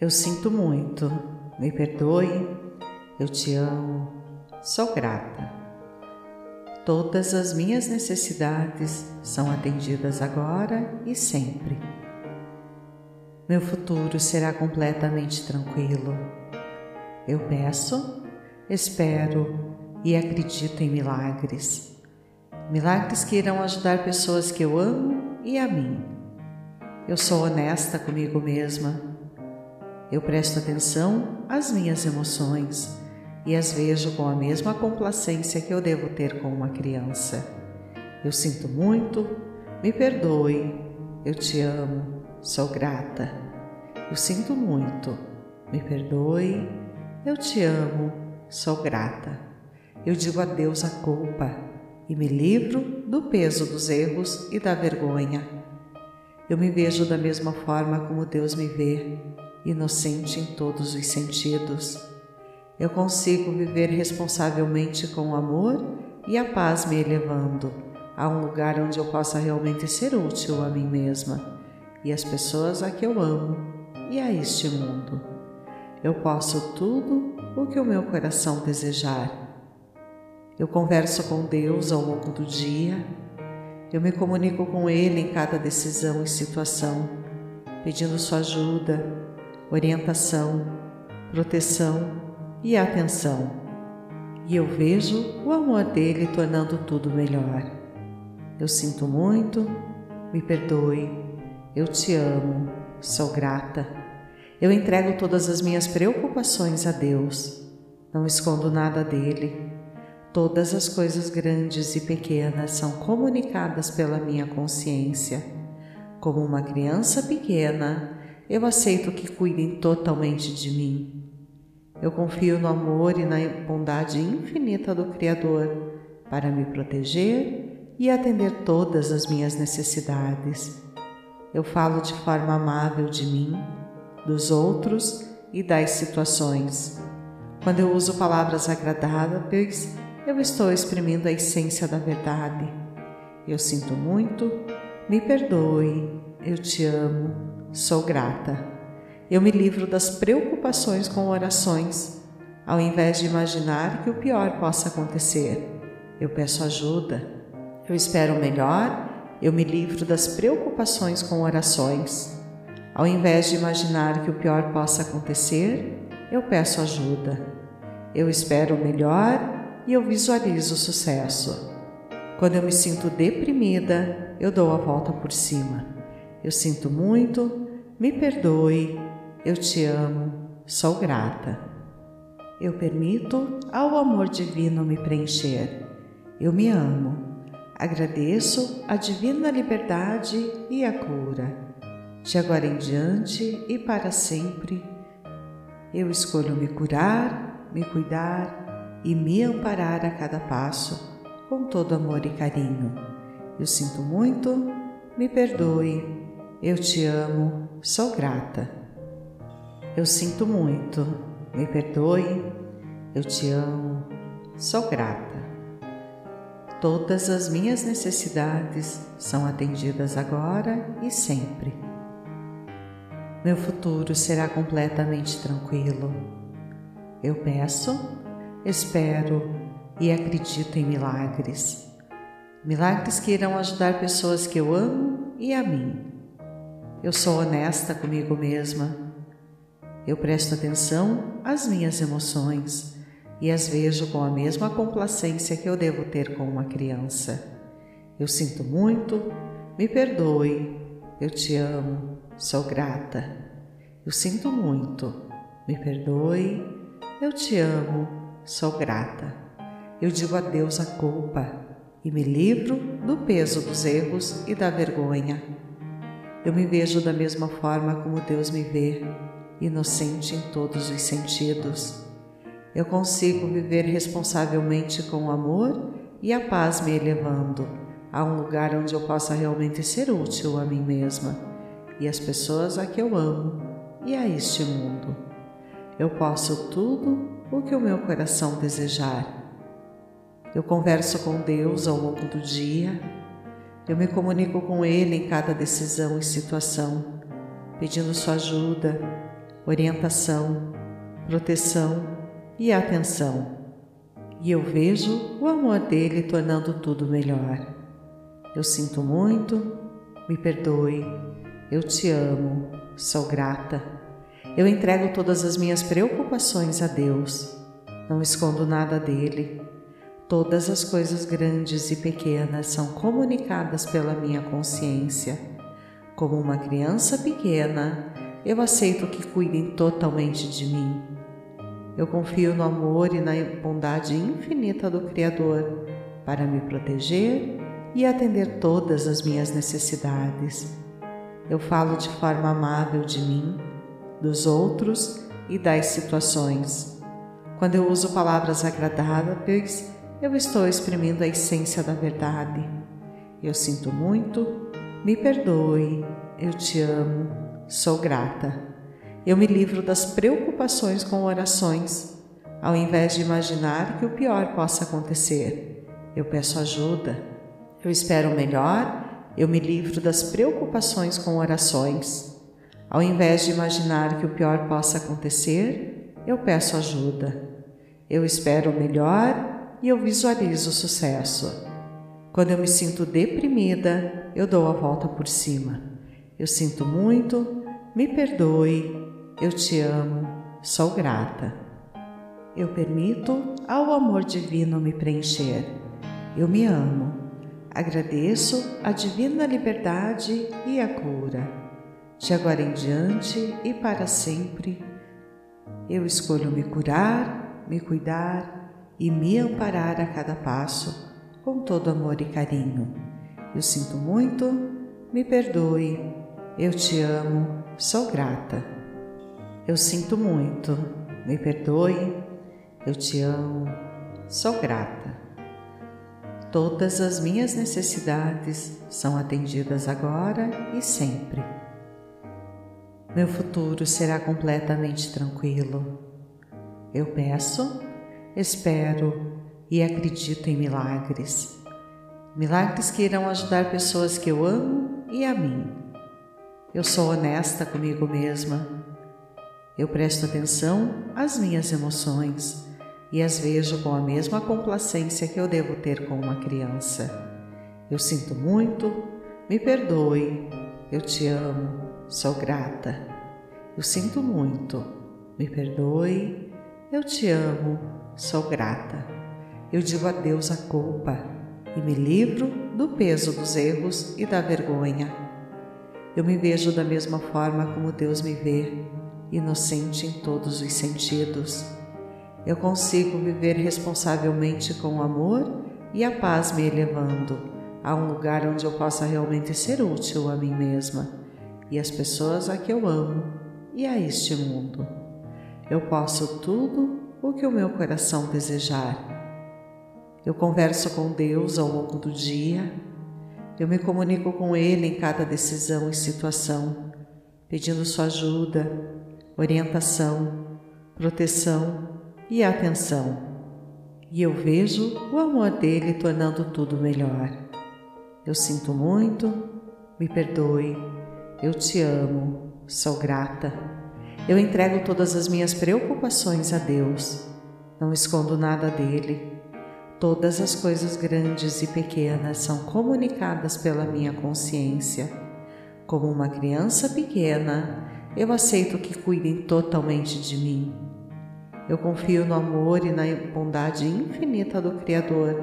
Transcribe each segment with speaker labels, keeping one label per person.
Speaker 1: Eu sinto muito, me perdoe, eu te amo, sou grata. Todas as minhas necessidades são atendidas agora e sempre. Meu futuro será completamente tranquilo. Eu peço, espero e acredito em milagres. Milagres que irão ajudar pessoas que eu amo e a mim. Eu sou honesta comigo mesma eu presto atenção às minhas emoções e as vejo com a mesma complacência que eu devo ter com uma criança. Eu sinto muito, me perdoe, eu te amo, sou grata. Eu sinto muito, me perdoe, eu te amo, sou grata. Eu digo adeus à culpa e me livro do peso dos erros e da vergonha. Eu me vejo da mesma forma como Deus me vê inocente em todos os sentidos. Eu consigo viver responsavelmente com o amor e a paz me elevando a um lugar onde eu possa realmente ser útil a mim mesma e às pessoas a que eu amo e a este mundo. Eu posso tudo o que o meu coração desejar. Eu converso com Deus ao longo do dia, eu me comunico com Ele em cada decisão e situação, pedindo Sua ajuda, orientação, proteção e atenção. E eu vejo o amor dele tornando tudo melhor. Eu sinto muito, me perdoe, eu te amo, sou grata. Eu entrego todas as minhas preocupações a Deus, não escondo nada dele. Todas as coisas grandes e pequenas são comunicadas pela minha consciência. Como uma criança pequena, eu aceito que cuidem totalmente de mim. Eu confio no amor e na bondade infinita do Criador para me proteger e atender todas as minhas necessidades. Eu falo de forma amável de mim, dos outros e das situações. Quando eu uso palavras agradáveis, eu estou exprimindo a essência da verdade. Eu sinto muito, me perdoe, eu te amo, Sou grata. Eu me livro das preocupações com orações, ao invés de imaginar que o pior possa acontecer. Eu peço ajuda. Eu espero o melhor. Eu me livro das preocupações com orações. Ao invés de imaginar que o pior possa acontecer, eu peço ajuda. Eu espero o melhor e eu visualizo o sucesso. Quando eu me sinto deprimida, eu dou a volta por cima. Eu sinto muito, me perdoe, eu te amo, sou grata. Eu permito ao amor divino me preencher. Eu me amo. Agradeço a divina liberdade e a cura. De agora em diante e para sempre, eu escolho me curar, me cuidar e me amparar a cada passo com todo amor e carinho. Eu sinto muito, me perdoe, eu te amo, sou grata. Eu sinto muito, me perdoe. Eu te amo, sou grata. Todas as minhas necessidades são atendidas agora e sempre. Meu futuro será completamente tranquilo. Eu peço, espero e acredito em milagres. Milagres que irão ajudar pessoas que eu amo e a mim eu sou honesta comigo mesma. Eu presto atenção às minhas emoções e as vejo com a mesma complacência que eu devo ter com uma criança. Eu sinto muito, me perdoe, eu te amo, sou grata. Eu sinto muito, me perdoe, eu te amo, sou grata. Eu digo adeus à culpa e me livro do peso dos erros e da vergonha eu me vejo da mesma forma como Deus me vê, inocente em todos os sentidos. Eu consigo viver responsavelmente com o amor e a paz me elevando a um lugar onde eu possa realmente ser útil a mim mesma e às pessoas a que eu amo e a este mundo. Eu posso tudo o que o meu coração desejar. Eu converso com Deus ao longo do dia eu me comunico com Ele em cada decisão e situação, pedindo Sua ajuda, orientação, proteção e atenção. E eu vejo o amor dele tornando tudo melhor. Eu sinto muito, me perdoe, eu te amo, sou grata. Eu entrego todas as minhas preocupações a Deus. Não escondo nada dele. Todas as coisas grandes e pequenas são comunicadas pela minha consciência. Como uma criança pequena, eu aceito que cuidem totalmente de mim. Eu confio no amor e na bondade infinita do Criador para me proteger e atender todas as minhas necessidades. Eu falo de forma amável de mim, dos outros e das situações. Quando eu uso palavras agradáveis, eu estou exprimindo a essência da verdade. Eu sinto muito, me perdoe, eu te amo, sou grata. Eu me livro das preocupações com orações, ao invés de imaginar que o pior possa acontecer. Eu peço ajuda. Eu espero o melhor, eu me livro das preocupações com orações. Ao invés de imaginar que o pior possa acontecer, eu peço ajuda. Eu espero o melhor e eu visualizo o sucesso. Quando eu me sinto deprimida, eu dou a volta por cima. Eu sinto muito, me perdoe, eu te amo, sou grata. Eu permito ao amor divino me preencher. Eu me amo. Agradeço a divina liberdade e a cura. De agora em diante e para sempre, eu escolho me curar, me cuidar e me amparar a cada passo com todo amor e carinho. Eu sinto muito, me perdoe, eu te amo, sou grata. Eu sinto muito, me perdoe, eu te amo, sou grata. Todas as minhas necessidades são atendidas agora e sempre. Meu futuro será completamente tranquilo. Eu peço espero e acredito em milagres. Milagres que irão ajudar pessoas que eu amo e a mim. Eu sou honesta comigo mesma. Eu presto atenção às minhas emoções e as vejo com a mesma complacência que eu devo ter com uma criança. Eu sinto muito, me perdoe, eu te amo, sou grata. Eu sinto muito, me perdoe, eu te amo, sou grata. Eu digo adeus à culpa e me livro do peso dos erros e da vergonha. Eu me vejo da mesma forma como Deus me vê, inocente em todos os sentidos. Eu consigo viver responsavelmente com o amor e a paz me elevando a um lugar onde eu possa realmente ser útil a mim mesma e às pessoas a que eu amo e a este mundo. Eu posso tudo o que o meu coração desejar. Eu converso com Deus ao longo do dia, eu me comunico com Ele em cada decisão e situação, pedindo Sua ajuda, orientação, proteção e atenção. E eu vejo o amor dele tornando tudo melhor. Eu sinto muito, me perdoe, eu te amo, sou grata eu entrego todas as minhas preocupações a Deus. Não escondo nada dele. Todas as coisas grandes e pequenas são comunicadas pela minha consciência. Como uma criança pequena, eu aceito que cuidem totalmente de mim. Eu confio no amor e na bondade infinita do Criador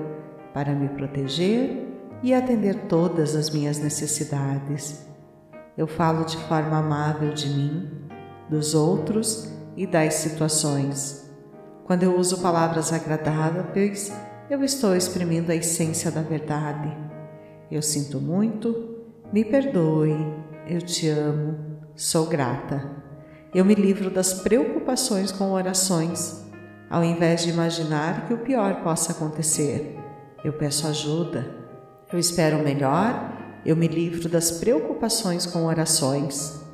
Speaker 1: para me proteger e atender todas as minhas necessidades. Eu falo de forma amável de mim dos outros e das situações. Quando eu uso palavras agradáveis, eu estou exprimindo a essência da verdade. Eu sinto muito, me perdoe, eu te amo, sou grata. Eu me livro das preocupações com orações, ao invés de imaginar que o pior possa acontecer. Eu peço ajuda. Eu espero o melhor, eu me livro das preocupações com orações.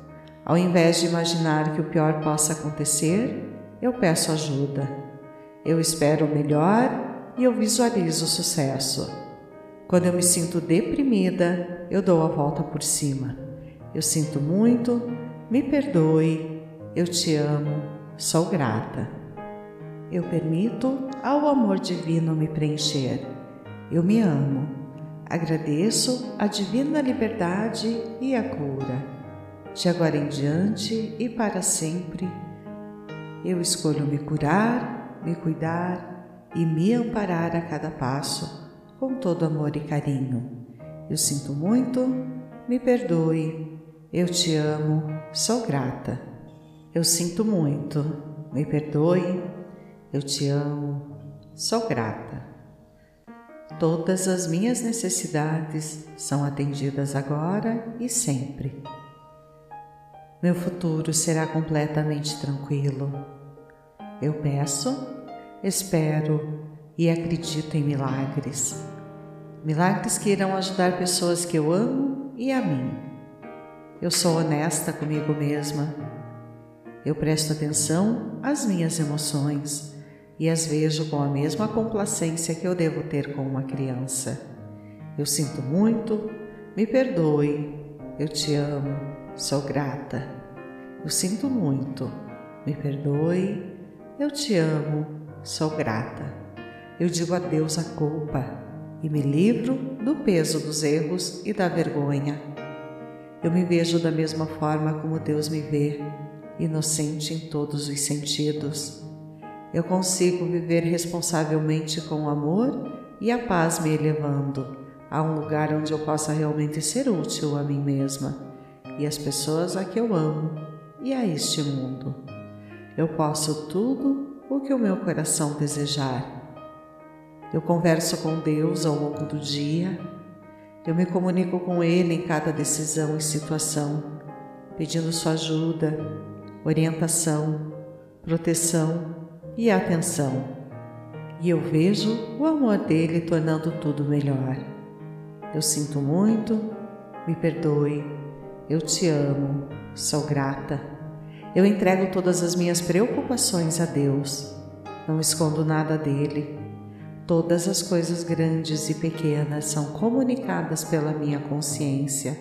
Speaker 1: Ao invés de imaginar que o pior possa acontecer, eu peço ajuda. Eu espero o melhor e eu visualizo o sucesso. Quando eu me sinto deprimida, eu dou a volta por cima. Eu sinto muito, me perdoe, eu te amo, sou grata. Eu permito ao amor divino me preencher. Eu me amo. Agradeço a divina liberdade e a cura. De agora em diante e para sempre, eu escolho me curar, me cuidar e me amparar a cada passo com todo amor e carinho. Eu sinto muito, me perdoe, eu te amo, sou grata. Eu sinto muito, me perdoe, eu te amo, sou grata. Todas as minhas necessidades são atendidas agora e sempre. Meu futuro será completamente tranquilo. Eu peço, espero e acredito em milagres. Milagres que irão ajudar pessoas que eu amo e a mim. Eu sou honesta comigo mesma. Eu presto atenção às minhas emoções e as vejo com a mesma complacência que eu devo ter com uma criança. Eu sinto muito, me perdoe, eu te amo, sou grata. Eu sinto muito, me perdoe, eu te amo, sou grata. Eu digo adeus à culpa e me livro do peso dos erros e da vergonha. Eu me vejo da mesma forma como Deus me vê, inocente em todos os sentidos. Eu consigo viver responsavelmente com o amor e a paz me elevando a um lugar onde eu possa realmente ser útil a mim mesma e às pessoas a que eu amo e a este mundo. Eu posso tudo o que o meu coração desejar eu converso com Deus ao longo do dia. Eu me comunico com Ele em cada decisão e situação, pedindo sua ajuda, orientação, proteção e atenção. E eu vejo o amor dele tornando tudo melhor. Eu sinto muito, me perdoe, eu te amo, sou grata. Eu entrego todas as minhas preocupações a Deus, não escondo nada dele Todas as coisas grandes e pequenas são comunicadas pela minha consciência.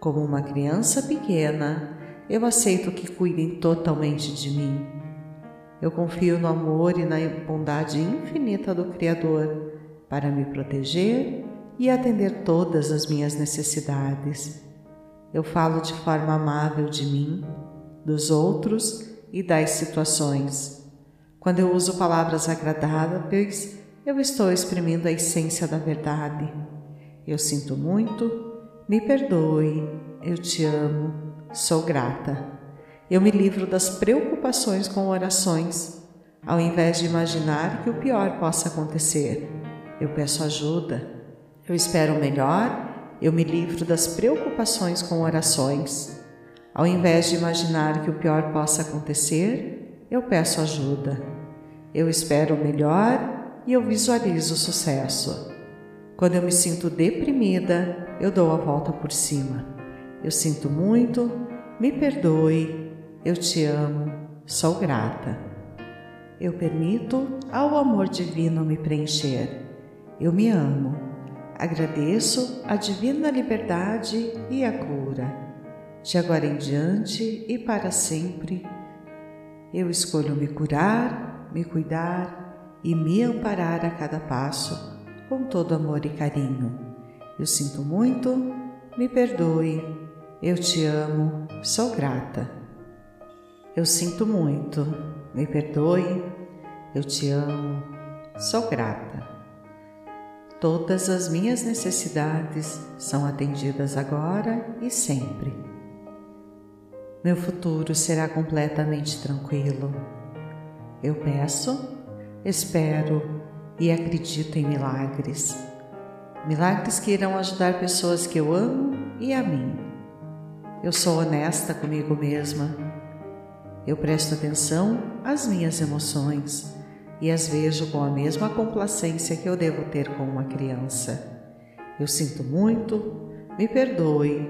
Speaker 1: Como uma criança pequena, eu aceito que cuidem totalmente de mim. Eu confio no amor e na bondade infinita do Criador para me proteger e atender todas as minhas necessidades. Eu falo de forma amável de mim, dos outros e das situações. Quando eu uso palavras agradáveis, eu estou exprimindo a essência da verdade. Eu sinto muito, me perdoe, eu te amo, sou grata. Eu me livro das preocupações com orações, ao invés de imaginar que o pior possa acontecer. Eu peço ajuda, eu espero o melhor, eu me livro das preocupações com orações. Ao invés de imaginar que o pior possa acontecer, eu peço ajuda. Eu espero o melhor e eu visualizo o sucesso. Quando eu me sinto deprimida, eu dou a volta por cima. Eu sinto muito, me perdoe, eu te amo, sou grata. Eu permito ao amor divino me preencher. Eu me amo. Agradeço a divina liberdade e a cura. De agora em diante e para sempre, eu escolho me curar, me cuidar e me amparar a cada passo com todo amor e carinho. Eu sinto muito, me perdoe, eu te amo, sou grata. Eu sinto muito, me perdoe, eu te amo, sou grata. Todas as minhas necessidades são atendidas agora e sempre. Meu futuro será completamente tranquilo. Eu peço espero e acredito em milagres. Milagres que irão ajudar pessoas que eu amo e a mim. Eu sou honesta comigo mesma. Eu presto atenção às minhas emoções e as vejo com a mesma complacência que eu devo ter com uma criança. Eu sinto muito, me perdoe,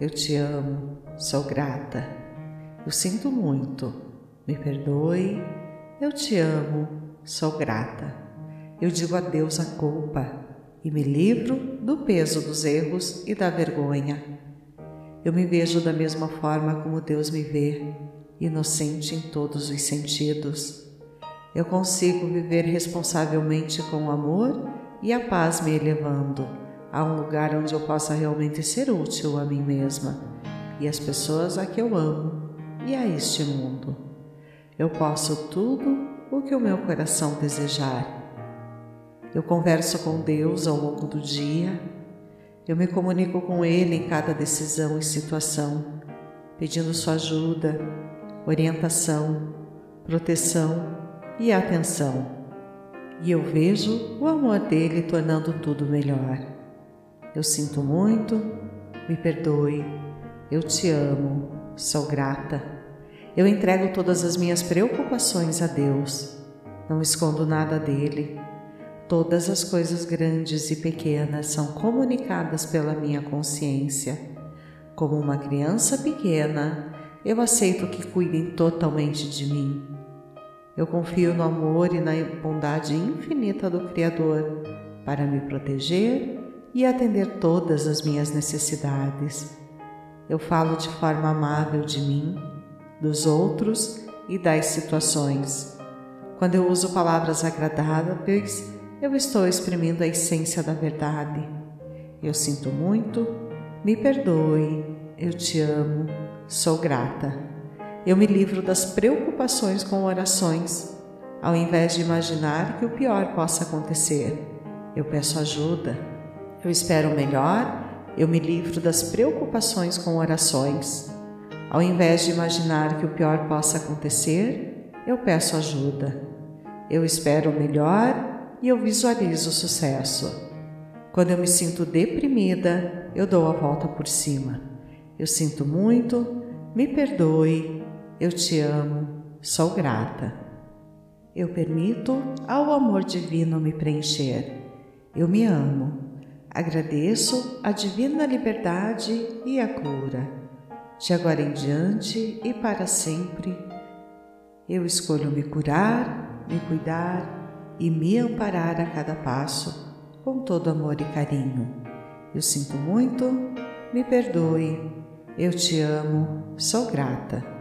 Speaker 1: eu te amo, sou grata. Eu sinto muito, me perdoe, eu te amo, Sou grata. Eu digo adeus à culpa e me livro do peso dos erros e da vergonha. Eu me vejo da mesma forma como Deus me vê, inocente em todos os sentidos. Eu consigo viver responsavelmente com o amor e a paz me elevando a um lugar onde eu possa realmente ser útil a mim mesma e às pessoas a que eu amo e a este mundo. Eu posso tudo o que o meu coração desejar. Eu converso com Deus ao longo do dia, eu me comunico com Ele em cada decisão e situação, pedindo Sua ajuda, orientação, proteção e atenção. E eu vejo o amor dele tornando tudo melhor. Eu sinto muito, me perdoe, eu te amo, sou grata. Eu entrego todas as minhas preocupações a Deus, não escondo nada dele. Todas as coisas grandes e pequenas são comunicadas pela minha consciência. Como uma criança pequena, eu aceito que cuidem totalmente de mim. Eu confio no amor e na bondade infinita do Criador para me proteger e atender todas as minhas necessidades. Eu falo de forma amável de mim, dos outros e das situações. Quando eu uso palavras agradáveis, eu estou exprimindo a essência da verdade. Eu sinto muito, me perdoe, eu te amo, sou grata. Eu me livro das preocupações com orações, ao invés de imaginar que o pior possa acontecer. Eu peço ajuda. Eu espero o melhor, eu me livro das preocupações com orações. Ao invés de imaginar que o pior possa acontecer, eu peço ajuda. Eu espero o melhor e eu visualizo o sucesso. Quando eu me sinto deprimida, eu dou a volta por cima. Eu sinto muito, me perdoe, eu te amo, sou grata. Eu permito ao amor divino me preencher. Eu me amo. Agradeço a divina liberdade e a cura. De agora em diante e para sempre, eu escolho me curar, me cuidar e me amparar a cada passo com todo amor e carinho. Eu sinto muito, me perdoe, eu te amo, sou grata.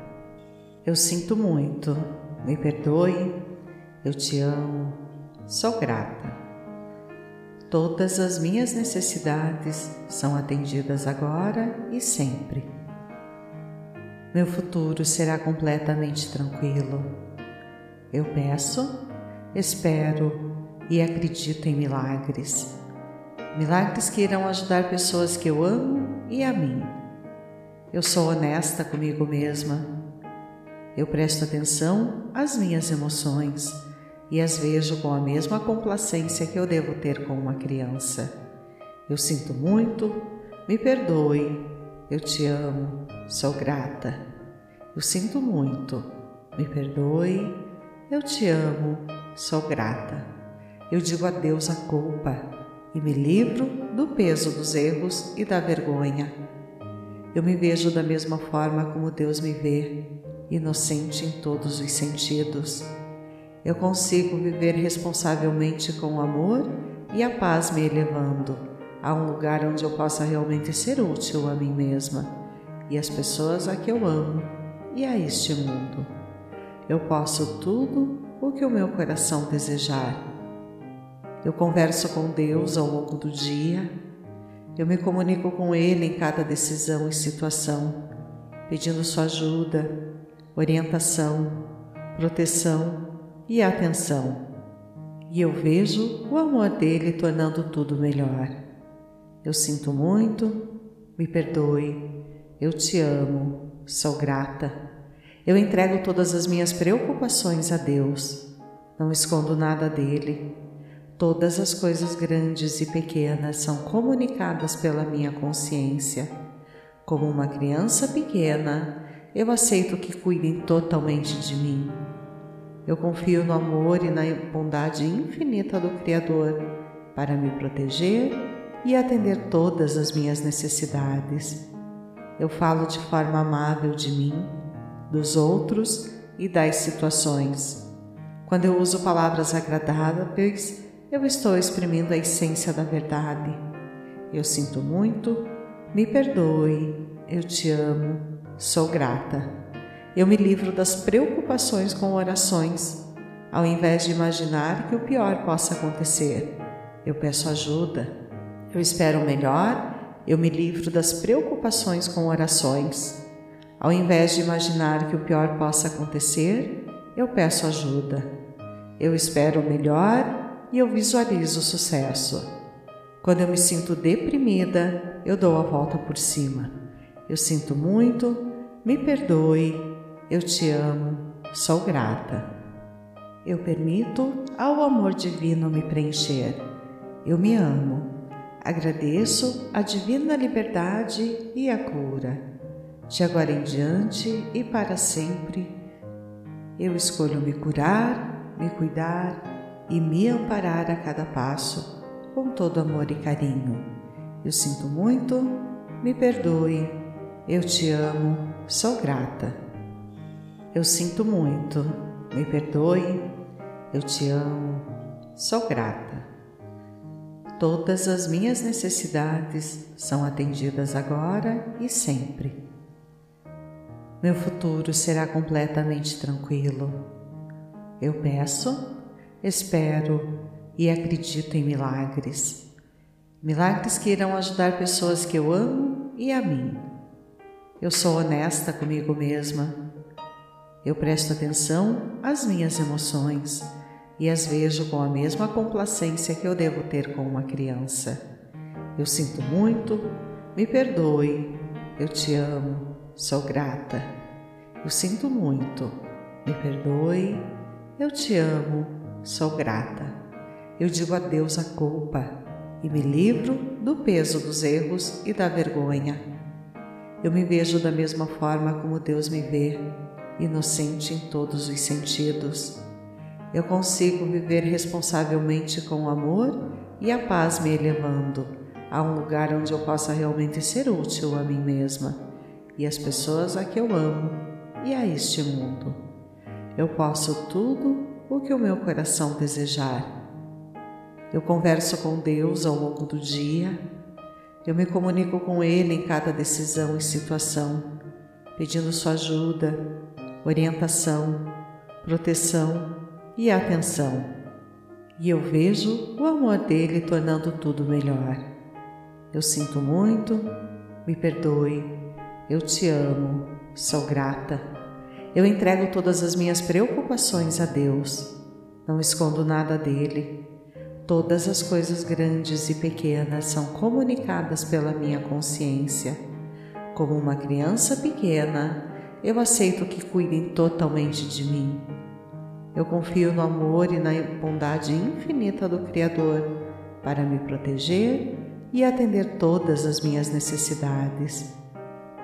Speaker 1: Eu sinto muito, me perdoe, eu te amo, sou grata. Todas as minhas necessidades são atendidas agora e sempre. Meu futuro será completamente tranquilo. Eu peço, espero e acredito em milagres. Milagres que irão ajudar pessoas que eu amo e a mim. Eu sou honesta comigo mesma. Eu presto atenção às minhas emoções e as vejo com a mesma complacência que eu devo ter com uma criança. Eu sinto muito, me perdoe, eu te amo, sou grata. Eu sinto muito, me perdoe, eu te amo, sou grata. Eu digo adeus à culpa e me livro do peso dos erros e da vergonha eu me vejo da mesma forma como Deus me vê, inocente em todos os sentidos. Eu consigo viver responsavelmente com o amor e a paz me elevando a um lugar onde eu possa realmente ser útil a mim mesma e às pessoas a que eu amo e a este mundo. Eu posso tudo o que o meu coração desejar. Eu converso com Deus ao longo do dia eu me comunico com Ele em cada decisão e situação, pedindo Sua ajuda, orientação, proteção e atenção. E eu vejo o amor dele tornando tudo melhor. Eu sinto muito, me perdoe, eu te amo, sou grata. Eu entrego todas as minhas preocupações a Deus, não escondo nada dele Todas as coisas grandes e pequenas são comunicadas pela minha consciência. Como uma criança pequena, eu aceito que cuidem totalmente de mim. Eu confio no amor e na bondade infinita do Criador para me proteger e atender todas as minhas necessidades. Eu falo de forma amável de mim, dos outros e das situações. Quando eu uso palavras agradáveis, eu estou exprimindo a essência da verdade. Eu sinto muito, me perdoe, eu te amo, sou grata. eu me livro das preocupações com orações, ao invés de imaginar que o pior possa acontecer. Eu peço ajuda. Eu espero o melhor, eu me livro das preocupações com orações. Ao invés de imaginar que o pior possa acontecer, eu peço ajuda. Eu espero o melhor e eu visualizo o sucesso. Quando eu me sinto deprimida, eu dou a volta por cima. Eu sinto muito, me perdoe, eu te amo, sou grata. Eu permito ao amor divino me preencher. Eu me amo. Agradeço a divina liberdade e a cura. De agora em diante e para sempre, eu escolho me curar, me cuidar e me amparar a cada passo com todo amor e carinho. Eu sinto muito, me perdoe, eu te amo, sou grata. Eu sinto muito, me perdoe, eu te amo, sou grata. Todas as minhas necessidades são atendidas agora e sempre. Meu futuro será completamente tranquilo. Eu peço, espero e acredito em milagres. Milagres que irão ajudar pessoas que eu amo e a mim. Eu sou honesta comigo mesma. Eu presto atenção às minhas emoções e as vejo com a mesma complacência que eu devo ter com uma criança. Eu sinto muito, me perdoe, eu te amo, sou grata. Eu sinto muito, me perdoe, eu te amo, sou grata eu digo adeus à culpa e me livro do peso dos erros e da vergonha. Eu me vejo da mesma forma como Deus me vê, inocente em todos os sentidos. Eu consigo viver responsavelmente com o amor e a paz me elevando a um lugar onde eu possa realmente ser útil a mim mesma e às pessoas a que eu amo e a este mundo. Eu posso tudo o que o meu coração desejar eu converso com Deus ao longo do dia. Eu me comunico com Ele em cada decisão e situação, pedindo sua ajuda, orientação, proteção e atenção. E eu vejo o amor dele tornando tudo melhor. Eu sinto muito, me perdoe, eu te amo, sou grata. Eu entrego todas as minhas preocupações a Deus, não escondo nada dele Todas as coisas grandes e pequenas são comunicadas pela minha consciência. Como uma criança pequena, eu aceito que cuidem totalmente de mim. Eu confio no amor e na bondade infinita do Criador para me proteger e atender todas as minhas necessidades.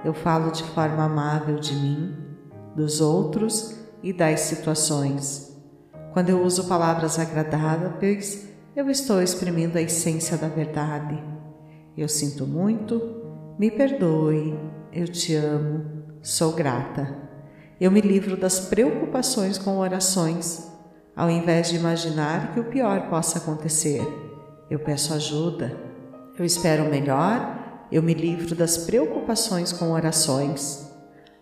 Speaker 1: Eu falo de forma amável de mim, dos outros e das situações. Quando eu uso palavras agradáveis, eu estou exprimindo a essência da verdade. Eu sinto muito, me perdoe, eu te amo, sou grata. Eu me livro das preocupações com orações, ao invés de imaginar que o pior possa acontecer. Eu peço ajuda. Eu espero o melhor, eu me livro das preocupações com orações.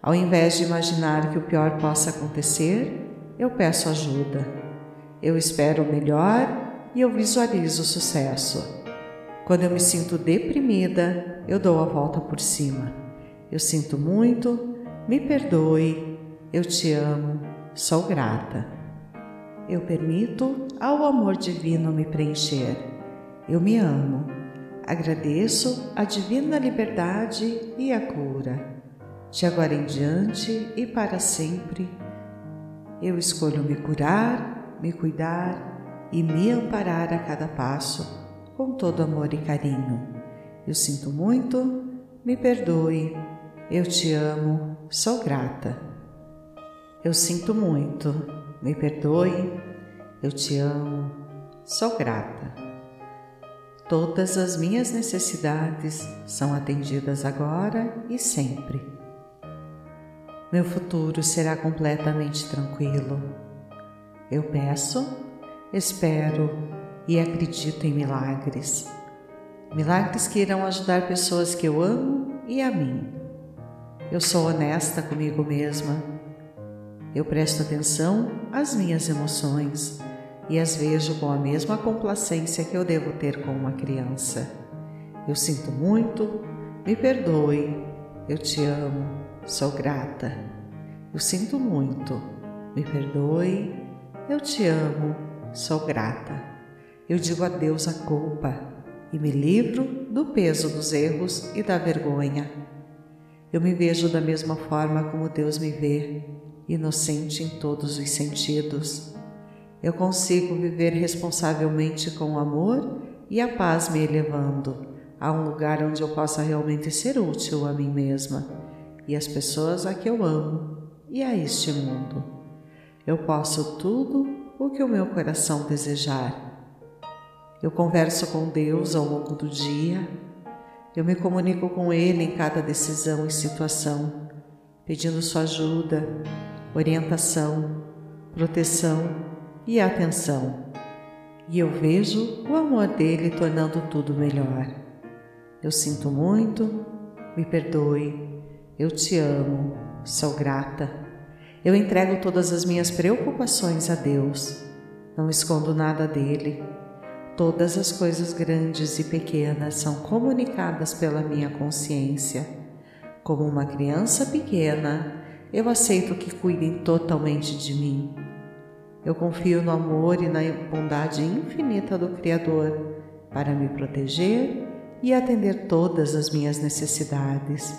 Speaker 1: Ao invés de imaginar que o pior possa acontecer, eu peço ajuda. Eu espero o melhor e eu visualizo o sucesso. Quando eu me sinto deprimida, eu dou a volta por cima. Eu sinto muito, me perdoe, eu te amo, sou grata. Eu permito ao amor divino me preencher. Eu me amo. Agradeço a divina liberdade e a cura. De agora em diante e para sempre, eu escolho me curar, me cuidar e me amparar a cada passo com todo amor e carinho. Eu sinto muito, me perdoe, eu te amo, sou grata. Eu sinto muito, me perdoe, eu te amo, sou grata. Todas as minhas necessidades são atendidas agora e sempre. Meu futuro será completamente tranquilo. Eu peço espero e acredito em milagres. Milagres que irão ajudar pessoas que eu amo e a mim. Eu sou honesta comigo mesma. Eu presto atenção às minhas emoções e as vejo com a mesma complacência que eu devo ter com uma criança. Eu sinto muito, me perdoe, eu te amo, sou grata. Eu sinto muito, me perdoe, eu te amo, sou grata. Eu digo adeus à culpa e me livro do peso dos erros e da vergonha. Eu me vejo da mesma forma como Deus me vê, inocente em todos os sentidos. Eu consigo viver responsavelmente com o amor e a paz me elevando a um lugar onde eu possa realmente ser útil a mim mesma e às pessoas a que eu amo e a este mundo. Eu posso tudo o que o meu coração desejar. Eu converso com Deus ao longo do dia, eu me comunico com Ele em cada decisão e situação, pedindo sua ajuda, orientação, proteção e atenção. E eu vejo o amor dele tornando tudo melhor. Eu sinto muito, me perdoe, eu te amo, sou grata. Eu entrego todas as minhas preocupações a Deus, não escondo nada dele. Todas as coisas grandes e pequenas são comunicadas pela minha consciência. Como uma criança pequena, eu aceito que cuidem totalmente de mim. Eu confio no amor e na bondade infinita do Criador para me proteger e atender todas as minhas necessidades.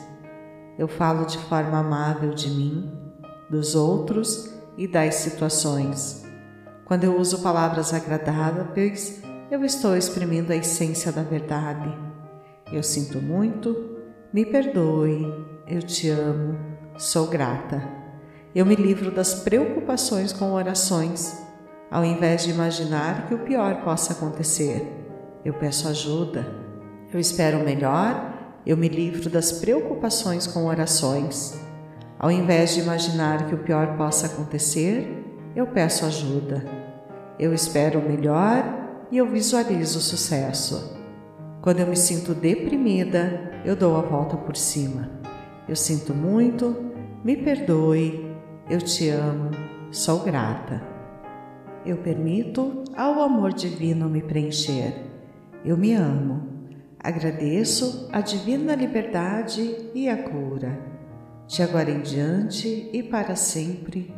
Speaker 1: Eu falo de forma amável de mim, dos outros e das situações. Quando eu uso palavras agradáveis, eu estou exprimindo a essência da verdade. Eu sinto muito, me perdoe, eu te amo, Sou grata. Eu me livro das preocupações com orações, ao invés de imaginar que o pior possa acontecer. Eu peço ajuda. Eu espero melhor. Eu me livro das preocupações com orações. Ao invés de imaginar que o pior possa acontecer, eu peço ajuda. Eu espero o melhor e eu visualizo o sucesso. Quando eu me sinto deprimida, eu dou a volta por cima. Eu sinto muito, me perdoe, eu te amo, sou grata. Eu permito ao amor divino me preencher. Eu me amo. Agradeço a divina liberdade e a cura. De agora em diante e para sempre,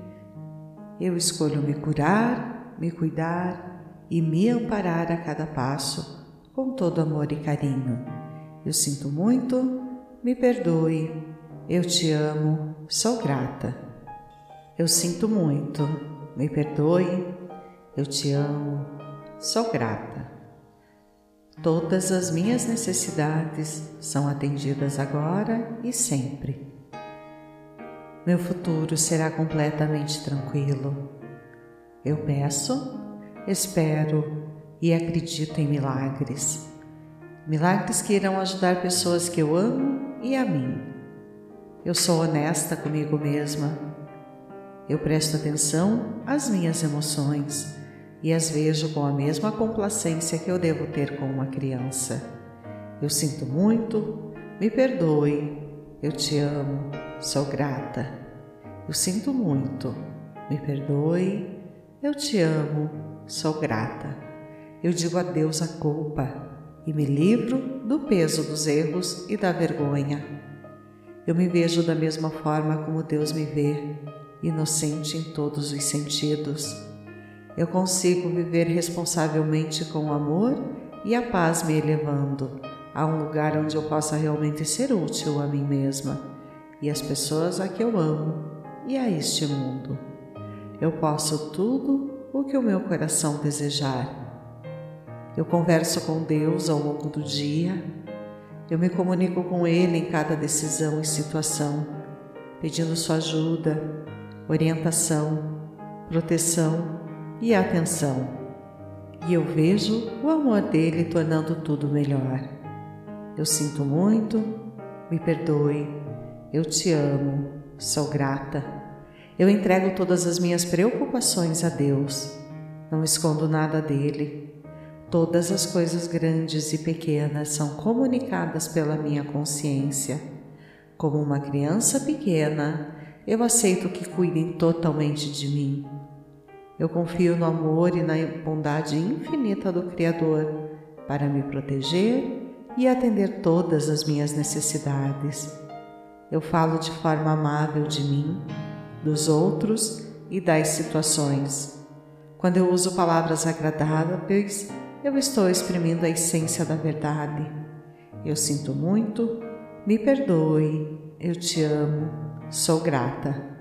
Speaker 1: eu escolho me curar, me cuidar e me amparar a cada passo com todo amor e carinho. Eu sinto muito, me perdoe, eu te amo, sou grata. Eu sinto muito, me perdoe. Eu te amo, sou grata. Todas as minhas necessidades são atendidas agora e sempre. Meu futuro será completamente tranquilo. Eu peço, espero e acredito em milagres. Milagres que irão ajudar pessoas que eu amo e a mim. Eu sou honesta comigo mesma. Eu presto atenção às minhas emoções e as vejo com a mesma complacência que eu devo ter com uma criança. Eu sinto muito, me perdoe, eu te amo, sou grata. Eu sinto muito, me perdoe, eu te amo, sou grata. Eu digo adeus à culpa e me livro do peso dos erros e da vergonha. Eu me vejo da mesma forma como Deus me vê, inocente em todos os sentidos. Eu consigo viver responsavelmente com o amor e a paz me elevando a um lugar onde eu possa realmente ser útil a mim mesma e às pessoas a que eu amo e a este mundo. Eu posso tudo o que o meu coração desejar. Eu converso com Deus ao longo do dia eu me comunico com Ele em cada decisão e situação, pedindo sua ajuda, orientação, proteção e atenção. E eu vejo o amor dele tornando tudo melhor. Eu sinto muito, me perdoe, eu te amo, sou grata. Eu entrego todas as minhas preocupações a Deus, não escondo nada dele Todas as coisas grandes e pequenas são comunicadas pela minha consciência. Como uma criança pequena, eu aceito que cuidem totalmente de mim. Eu confio no amor e na bondade infinita do Criador para me proteger e atender todas as minhas necessidades. Eu falo de forma amável de mim, dos outros e das situações. Quando eu uso palavras agradáveis, eu estou exprimindo a essência da verdade. Eu sinto muito, me perdoe, eu te amo, sou grata.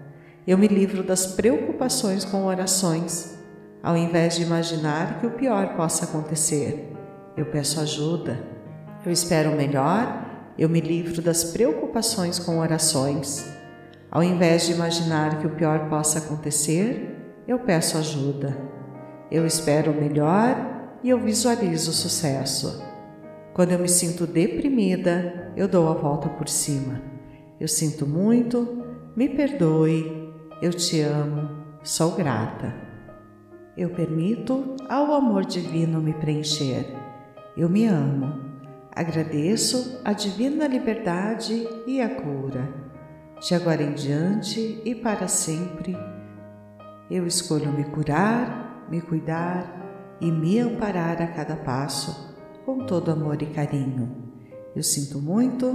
Speaker 1: Eu me livro das preocupações com orações, ao invés de imaginar que o pior possa acontecer. Eu peço ajuda. Eu espero melhor, eu me livro das preocupações com orações. Ao invés de imaginar que o pior possa acontecer, eu peço ajuda. Eu espero melhor e eu visualizo o sucesso. Quando eu me sinto deprimida, eu dou a volta por cima. Eu sinto muito, me perdoe, eu te amo, sou grata. Eu permito ao amor divino me preencher. Eu me amo. Agradeço a divina liberdade e a cura. De agora em diante e para sempre, eu escolho me curar, me cuidar e me amparar a cada passo com todo amor e carinho. Eu sinto muito,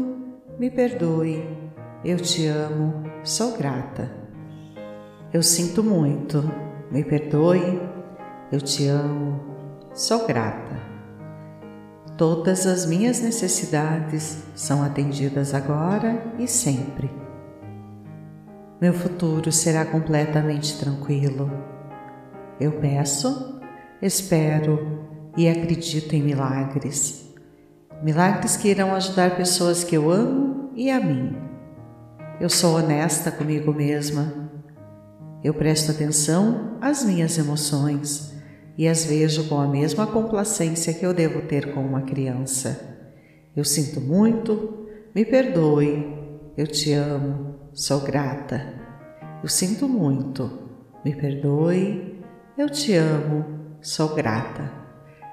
Speaker 1: me perdoe, eu te amo, sou grata. Eu sinto muito, me perdoe, eu te amo, sou grata. Todas as minhas necessidades são atendidas agora e sempre. Meu futuro será completamente tranquilo. Eu peço, espero e acredito em milagres. Milagres que irão ajudar pessoas que eu amo e a mim. Eu sou honesta comigo mesma. Eu presto atenção às minhas emoções e as vejo com a mesma complacência que eu devo ter com uma criança. Eu sinto muito, me perdoe, eu te amo, sou grata. Eu sinto muito, me perdoe, eu te amo, sou grata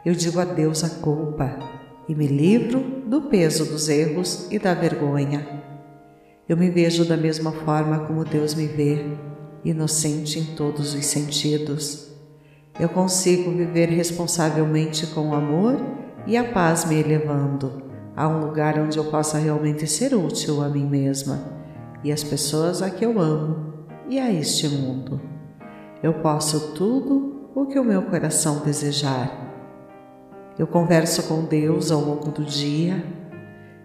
Speaker 1: eu digo adeus à culpa e me livro do peso dos erros e da vergonha. Eu me vejo da mesma forma como Deus me vê, inocente em todos os sentidos. Eu consigo viver responsavelmente com o amor e a paz me elevando a um lugar onde eu possa realmente ser útil a mim mesma e às pessoas a que eu amo e a este mundo. Eu posso tudo o que o meu coração desejar eu converso com Deus ao longo do dia,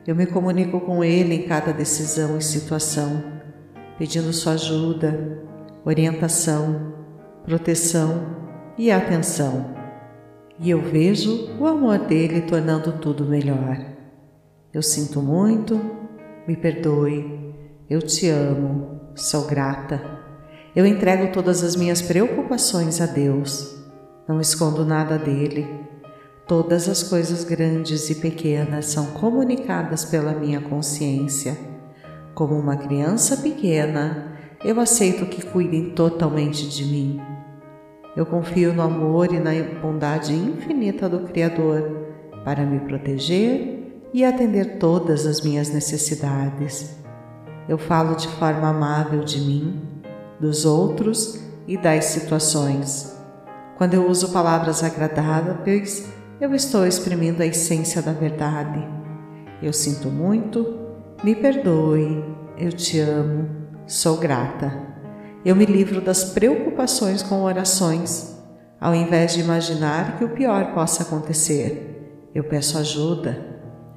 Speaker 1: eu me comunico com Ele em cada decisão e situação, pedindo sua ajuda, orientação, proteção e atenção. E eu vejo o amor dele tornando tudo melhor. Eu sinto muito, me perdoe, eu te amo, sou grata. Eu entrego todas as minhas preocupações a Deus, não escondo nada dele Todas as coisas grandes e pequenas são comunicadas pela minha consciência. Como uma criança pequena, eu aceito que cuidem totalmente de mim. Eu confio no amor e na bondade infinita do Criador para me proteger e atender todas as minhas necessidades. Eu falo de forma amável de mim, dos outros e das situações. Quando eu uso palavras agradáveis, eu estou exprimindo a essência da verdade. Eu sinto muito, me perdoe, eu te amo, sou grata. Eu me livro das preocupações com orações, ao invés de imaginar que o pior possa acontecer. Eu peço ajuda.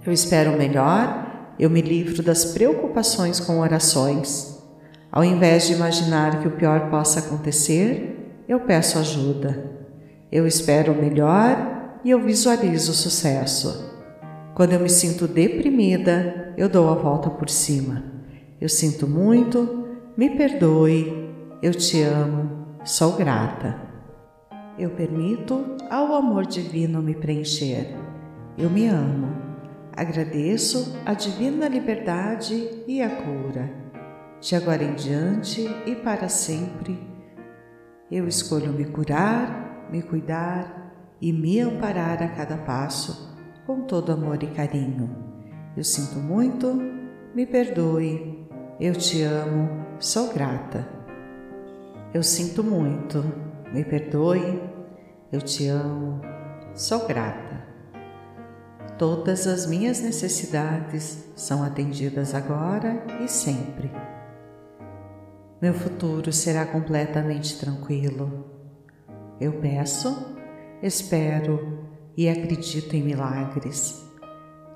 Speaker 1: Eu espero o melhor, eu me livro das preocupações com orações. Ao invés de imaginar que o pior possa acontecer, eu peço ajuda. Eu espero o melhor e eu visualizo o sucesso. Quando eu me sinto deprimida, eu dou a volta por cima. Eu sinto muito, me perdoe, eu te amo, sou grata. Eu permito ao amor divino me preencher. Eu me amo. Agradeço a divina liberdade e a cura. De agora em diante e para sempre, eu escolho me curar, me cuidar e me amparar a cada passo com todo amor e carinho. Eu sinto muito, me perdoe, eu te amo, sou grata. Eu sinto muito, me perdoe, eu te amo, sou grata. Todas as minhas necessidades são atendidas agora e sempre. Meu futuro será completamente tranquilo. Eu peço, espero e acredito em milagres.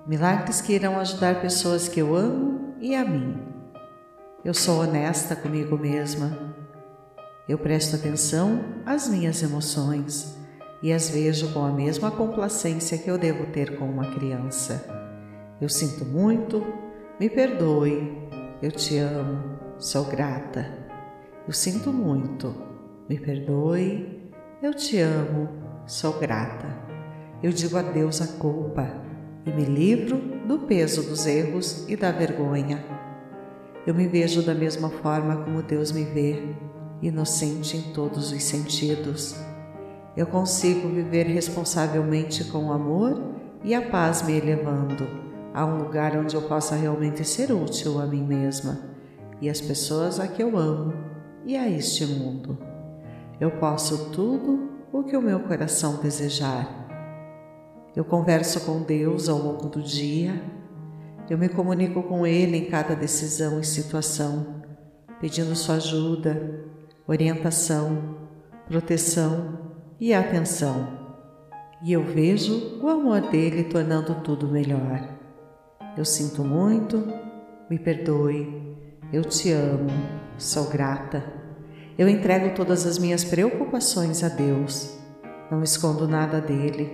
Speaker 1: Milagres que irão ajudar pessoas que eu amo e a mim. Eu sou honesta comigo mesma. Eu presto atenção às minhas emoções e as vejo com a mesma complacência que eu devo ter com uma criança. Eu sinto muito, me perdoe, eu te amo, sou grata. Eu sinto muito, me perdoe, eu te amo, sou grata. Eu digo adeus à culpa e me livro do peso dos erros e da vergonha. Eu me vejo da mesma forma como Deus me vê, inocente em todos os sentidos eu consigo viver responsavelmente com o amor e a paz me elevando a um lugar onde eu possa realmente ser útil a mim mesma e às pessoas a que eu amo e a este mundo. Eu posso tudo o que o meu coração desejar. Eu converso com Deus ao longo do dia, eu me comunico com Ele em cada decisão e situação, pedindo sua ajuda, orientação, proteção e atenção, e eu vejo o amor dele tornando tudo melhor. Eu sinto muito, me perdoe, eu te amo, sou grata. Eu entrego todas as minhas preocupações a Deus, não escondo nada dele.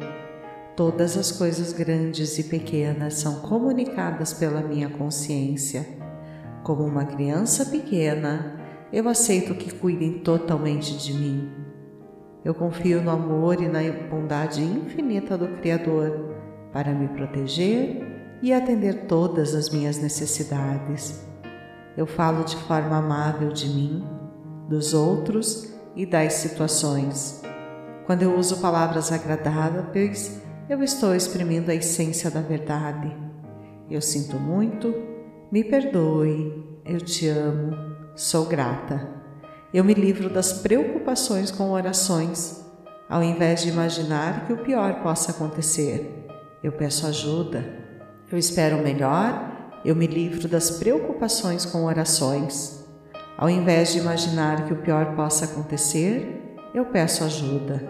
Speaker 1: Todas as coisas grandes e pequenas são comunicadas pela minha consciência. Como uma criança pequena, eu aceito que cuidem totalmente de mim eu confio no amor e na bondade infinita do Criador para me proteger e atender todas as minhas necessidades. Eu falo de forma amável de mim, dos outros e das situações. Quando eu uso palavras agradáveis, eu estou exprimindo a essência da verdade. Eu sinto muito, me perdoe, eu te amo, sou grata. Eu me livro das preocupações com orações, ao invés de imaginar que o pior possa acontecer. Eu peço ajuda. Eu espero o melhor. Eu me livro das preocupações com orações. Ao invés de imaginar que o pior possa acontecer, eu peço ajuda.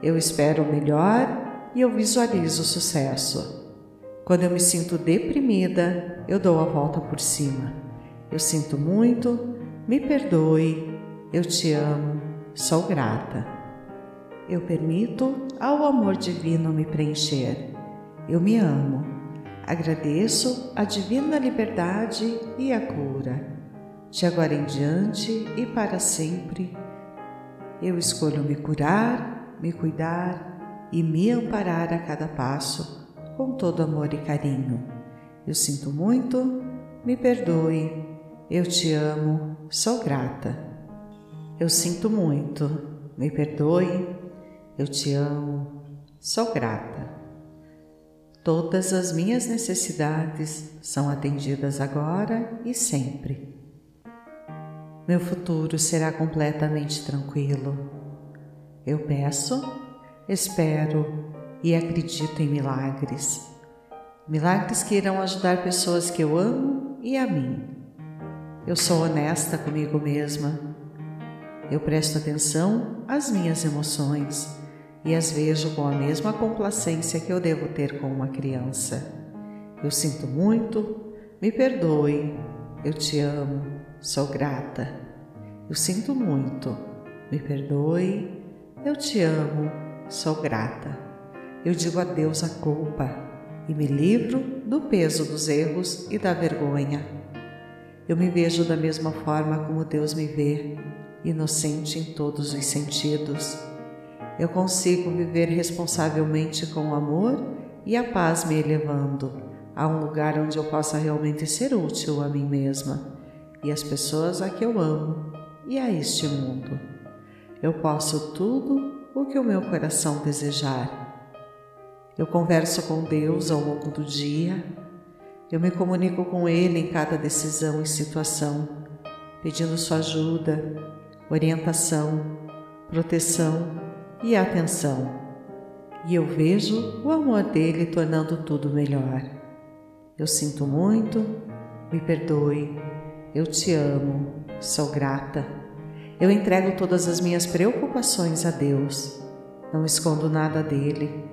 Speaker 1: Eu espero o melhor e eu visualizo o sucesso. Quando eu me sinto deprimida, eu dou a volta por cima. Eu sinto muito, me perdoe, eu te amo, sou grata. Eu permito ao amor divino me preencher. Eu me amo. Agradeço a divina liberdade e a cura. De agora em diante e para sempre, eu escolho me curar, me cuidar e me amparar a cada passo com todo amor e carinho. Eu sinto muito, me perdoe, eu te amo, sou grata. Eu sinto muito, me perdoe, eu te amo, sou grata. Todas as minhas necessidades são atendidas agora e sempre. Meu futuro será completamente tranquilo. Eu peço, espero e acredito em milagres. Milagres que irão ajudar pessoas que eu amo e a mim. Eu sou honesta comigo mesma eu presto atenção às minhas emoções e as vejo com a mesma complacência que eu devo ter com uma criança. Eu sinto muito, me perdoe, eu te amo, sou grata. Eu sinto muito, me perdoe, eu te amo, sou grata. Eu digo adeus à culpa e me livro do peso dos erros e da vergonha. Eu me vejo da mesma forma como Deus me vê inocente em todos os sentidos. Eu consigo viver responsavelmente com o amor e a paz me elevando a um lugar onde eu possa realmente ser útil a mim mesma e às pessoas a que eu amo e a este mundo. Eu posso tudo o que o meu coração desejar. Eu converso com Deus ao longo do dia, eu me comunico com Ele em cada decisão e situação pedindo sua ajuda, orientação, proteção e atenção. E eu vejo o amor dele tornando tudo melhor. Eu sinto muito, me perdoe, eu te amo, sou grata. Eu entrego todas as minhas preocupações a Deus, não escondo nada dele.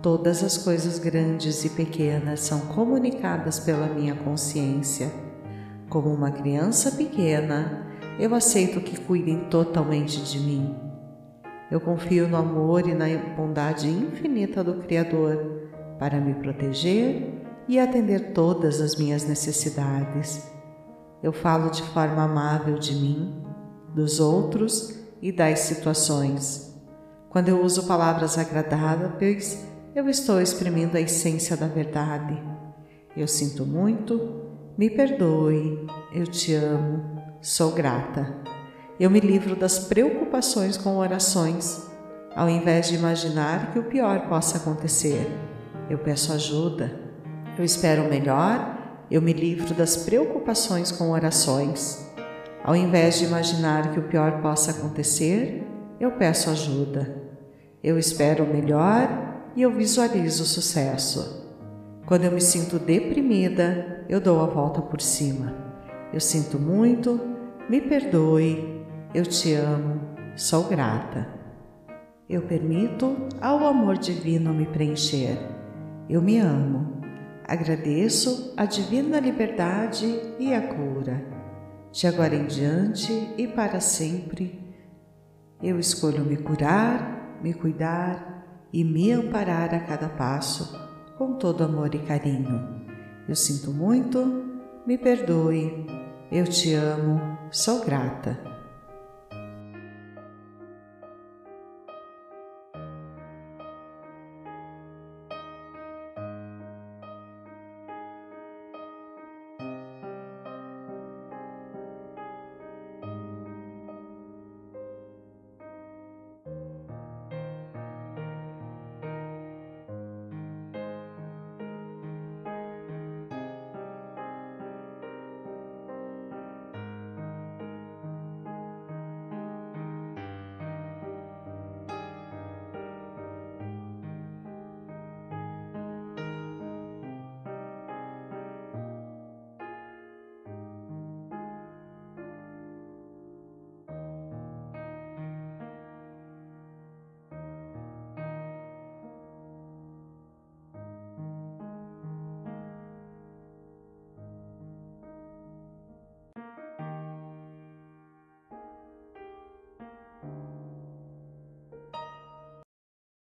Speaker 1: Todas as coisas grandes e pequenas são comunicadas pela minha consciência. Como uma criança pequena, eu aceito que cuidem totalmente de mim. Eu confio no amor e na bondade infinita do Criador para me proteger e atender todas as minhas necessidades. Eu falo de forma amável de mim, dos outros e das situações. Quando eu uso palavras agradáveis, eu estou exprimindo a essência da verdade. Eu sinto muito, me perdoe, eu te amo, sou grata. Eu me livro das preocupações com orações, ao invés de imaginar que o pior possa acontecer. Eu peço ajuda, eu espero o melhor eu me livro das preocupações com orações. Ao invés de imaginar que o pior possa acontecer, eu peço ajuda. Eu espero o melhor e eu visualizo o sucesso. Quando eu me sinto deprimida, eu dou a volta por cima. Eu sinto muito, me perdoe, eu te amo, sou grata. Eu permito ao amor divino me preencher. Eu me amo. Agradeço a divina liberdade e a cura. De agora em diante e para sempre, eu escolho me curar, me cuidar e me amparar a cada passo com todo amor e carinho. Eu sinto muito, me perdoe, eu te amo, sou grata.